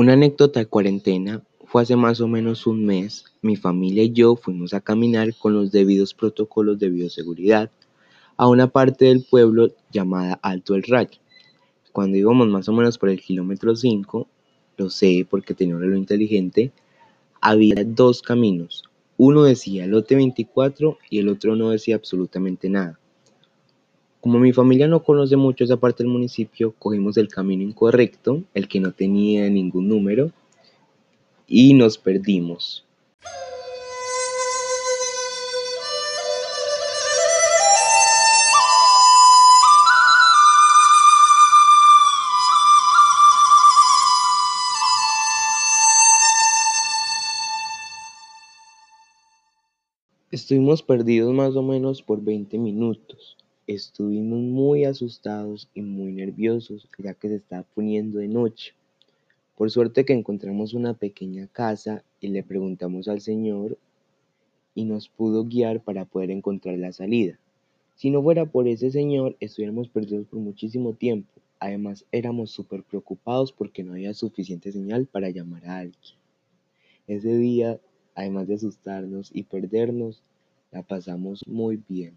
Una anécdota de cuarentena fue hace más o menos un mes, mi familia y yo fuimos a caminar con los debidos protocolos de bioseguridad a una parte del pueblo llamada Alto el Rayo. Cuando íbamos más o menos por el kilómetro 5, lo sé porque tenía un reloj inteligente, había dos caminos. Uno decía lote 24 y el otro no decía absolutamente nada. Como mi familia no conoce mucho esa parte del municipio, cogimos el camino incorrecto, el que no tenía ningún número, y nos perdimos. Estuvimos perdidos más o menos por 20 minutos. Estuvimos muy asustados y muy nerviosos ya que se estaba poniendo de noche. Por suerte que encontramos una pequeña casa y le preguntamos al Señor y nos pudo guiar para poder encontrar la salida. Si no fuera por ese Señor, estuviéramos perdidos por muchísimo tiempo. Además, éramos súper preocupados porque no había suficiente señal para llamar a alguien. Ese día, además de asustarnos y perdernos, la pasamos muy bien.